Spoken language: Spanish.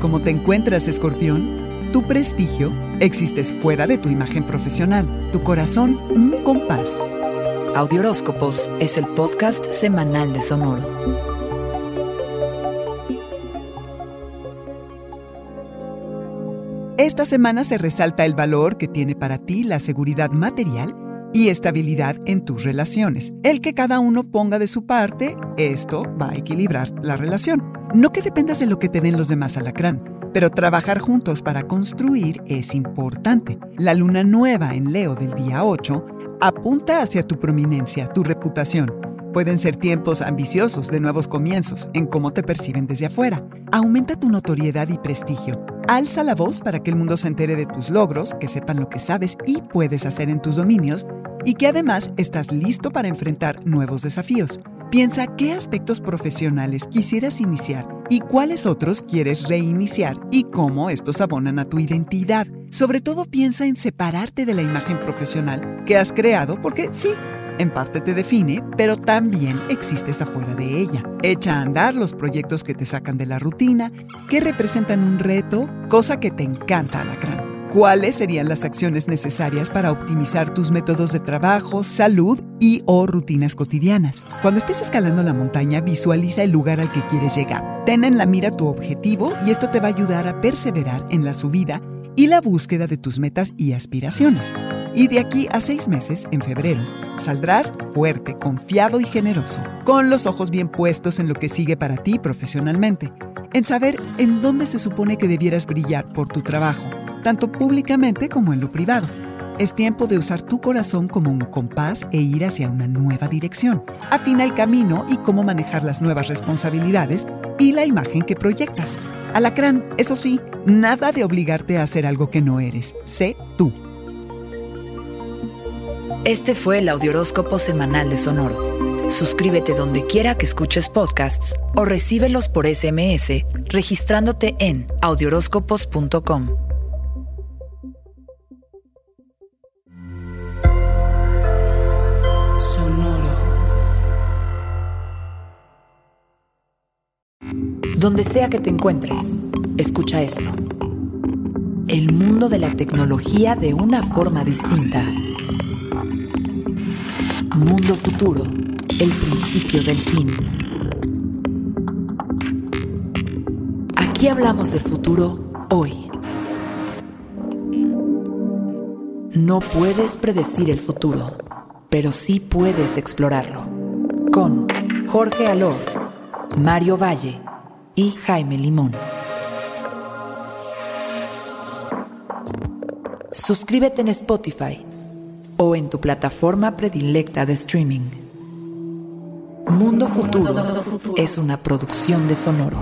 cómo te encuentras, escorpión? Tu prestigio existes fuera de tu imagen profesional, tu corazón un compás. Audioróscopos es el podcast semanal de Sonoro. Esta semana se resalta el valor que tiene para ti la seguridad material y estabilidad en tus relaciones. El que cada uno ponga de su parte, esto va a equilibrar la relación. No que dependas de lo que te den los demás alacrán, pero trabajar juntos para construir es importante. La luna nueva en Leo del día 8 apunta hacia tu prominencia, tu reputación. Pueden ser tiempos ambiciosos de nuevos comienzos en cómo te perciben desde afuera. Aumenta tu notoriedad y prestigio. Alza la voz para que el mundo se entere de tus logros, que sepan lo que sabes y puedes hacer en tus dominios y que además estás listo para enfrentar nuevos desafíos. Piensa qué aspectos profesionales quisieras iniciar y cuáles otros quieres reiniciar y cómo estos abonan a tu identidad. Sobre todo piensa en separarte de la imagen profesional que has creado porque sí, en parte te define, pero también existes afuera de ella. Echa a andar los proyectos que te sacan de la rutina, que representan un reto, cosa que te encanta, Alacrán. ¿Cuáles serían las acciones necesarias para optimizar tus métodos de trabajo, salud y o rutinas cotidianas? Cuando estés escalando la montaña, visualiza el lugar al que quieres llegar. Ten en la mira tu objetivo y esto te va a ayudar a perseverar en la subida y la búsqueda de tus metas y aspiraciones. Y de aquí a seis meses, en febrero, saldrás fuerte, confiado y generoso, con los ojos bien puestos en lo que sigue para ti profesionalmente, en saber en dónde se supone que debieras brillar por tu trabajo tanto públicamente como en lo privado. Es tiempo de usar tu corazón como un compás e ir hacia una nueva dirección. Afina el camino y cómo manejar las nuevas responsabilidades y la imagen que proyectas. Alacrán, eso sí, nada de obligarte a hacer algo que no eres. Sé tú. Este fue el Audioróscopo Semanal de Sonoro. Suscríbete donde quiera que escuches podcasts o recíbelos por SMS registrándote en audioróscopos.com. Donde sea que te encuentres, escucha esto. El mundo de la tecnología de una forma distinta. Mundo futuro, el principio del fin. Aquí hablamos del futuro hoy. No puedes predecir el futuro, pero sí puedes explorarlo. Con Jorge Alor, Mario Valle y Jaime Limón. Suscríbete en Spotify o en tu plataforma predilecta de streaming. Mundo Futuro es una producción de Sonoro.